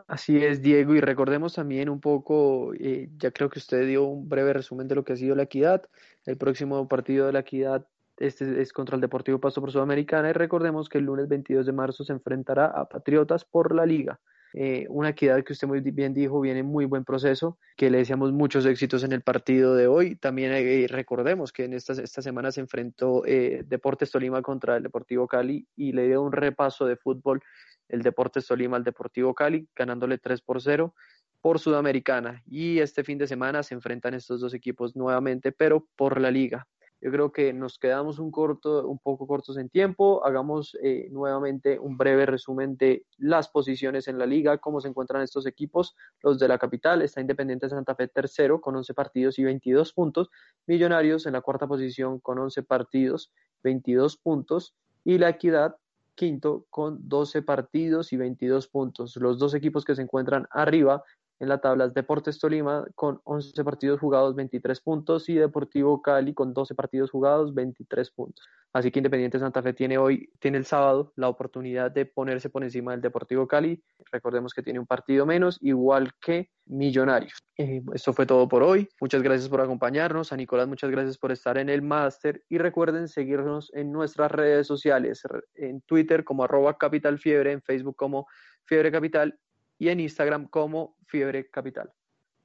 Así es, Diego, y recordemos también un poco, eh, ya creo que usted dio un breve resumen de lo que ha sido la equidad. El próximo partido de la equidad este es contra el Deportivo Pasto por Sudamericana y recordemos que el lunes 22 de marzo se enfrentará a Patriotas por la liga. Eh, una equidad que usted muy bien dijo viene en muy buen proceso, que le deseamos muchos éxitos en el partido de hoy. También eh, recordemos que en esta, esta semana se enfrentó Deportes Tolima contra el Deportivo Cali y le dio un repaso de fútbol el Deportes Tolima al Deportivo Cali, ganándole 3 por 0 por Sudamericana. Y este fin de semana se enfrentan estos dos equipos nuevamente, pero por la liga. Yo creo que nos quedamos un, corto, un poco cortos en tiempo. Hagamos eh, nuevamente un breve resumen de las posiciones en la liga, cómo se encuentran estos equipos. Los de la capital está Independiente Santa Fe tercero con 11 partidos y 22 puntos. Millonarios en la cuarta posición con 11 partidos, 22 puntos. Y la Equidad quinto con 12 partidos y 22 puntos. Los dos equipos que se encuentran arriba en la tabla es Deportes Tolima con 11 partidos jugados, 23 puntos, y Deportivo Cali con 12 partidos jugados, 23 puntos. Así que Independiente Santa Fe tiene hoy, tiene el sábado, la oportunidad de ponerse por encima del Deportivo Cali. Recordemos que tiene un partido menos, igual que Millonarios. Eh, esto fue todo por hoy. Muchas gracias por acompañarnos. A Nicolás, muchas gracias por estar en el máster. Y recuerden seguirnos en nuestras redes sociales, en Twitter como arroba Capital Fiebre, en Facebook como Fiebre Capital y en Instagram como Fiebre Capital.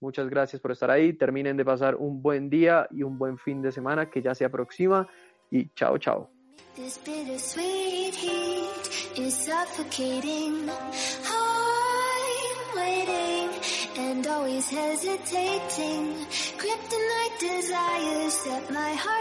Muchas gracias por estar ahí. Terminen de pasar un buen día y un buen fin de semana que ya se aproxima. Y chao, chao. desires set my heart.